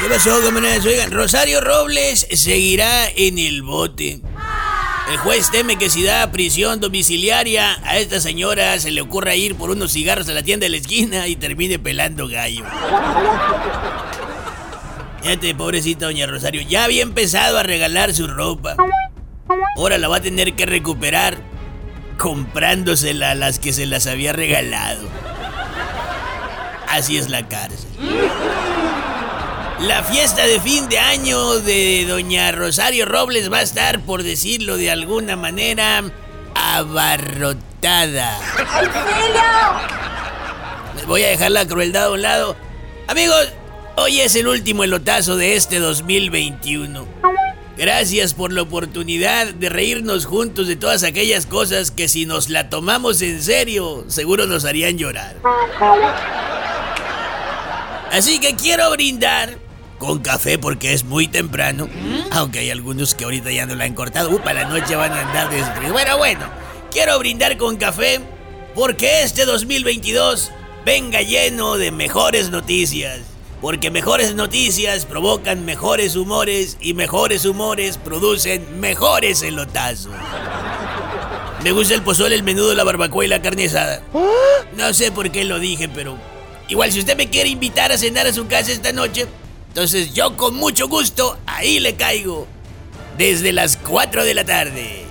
¿Qué pasó, camaradas? Oigan, Rosario Robles seguirá en el bote. El juez teme que si da prisión domiciliaria a esta señora se le ocurra ir por unos cigarros a la tienda de la esquina y termine pelando gallo. Fíjate, pobrecita doña Rosario, ya había empezado a regalar su ropa. Ahora la va a tener que recuperar comprándosela a las que se las había regalado. Así es la cárcel. La fiesta de fin de año de doña Rosario Robles va a estar, por decirlo de alguna manera, abarrotada. Voy a dejar la crueldad a un lado. Amigos, hoy es el último elotazo de este 2021. Gracias por la oportunidad de reírnos juntos de todas aquellas cosas que si nos la tomamos en serio, seguro nos harían llorar. Así que quiero brindar con café porque es muy temprano. Aunque hay algunos que ahorita ya no la han cortado. Uh, para la noche van a andar de Bueno, bueno. Quiero brindar con café porque este 2022 venga lleno de mejores noticias. Porque mejores noticias provocan mejores humores y mejores humores producen mejores elotazos. Me gusta el pozole, el menudo, la barbacoa y la carne asada. No sé por qué lo dije, pero igual si usted me quiere invitar a cenar a su casa esta noche, entonces yo con mucho gusto ahí le caigo. Desde las 4 de la tarde.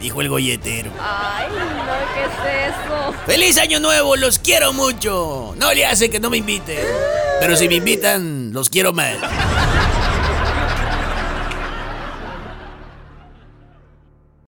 Dijo el golletero. Ay, no, ¿qué es eso? ¡Feliz año nuevo! ¡Los quiero mucho! No le hace que no me inviten. Pero si me invitan, los quiero más.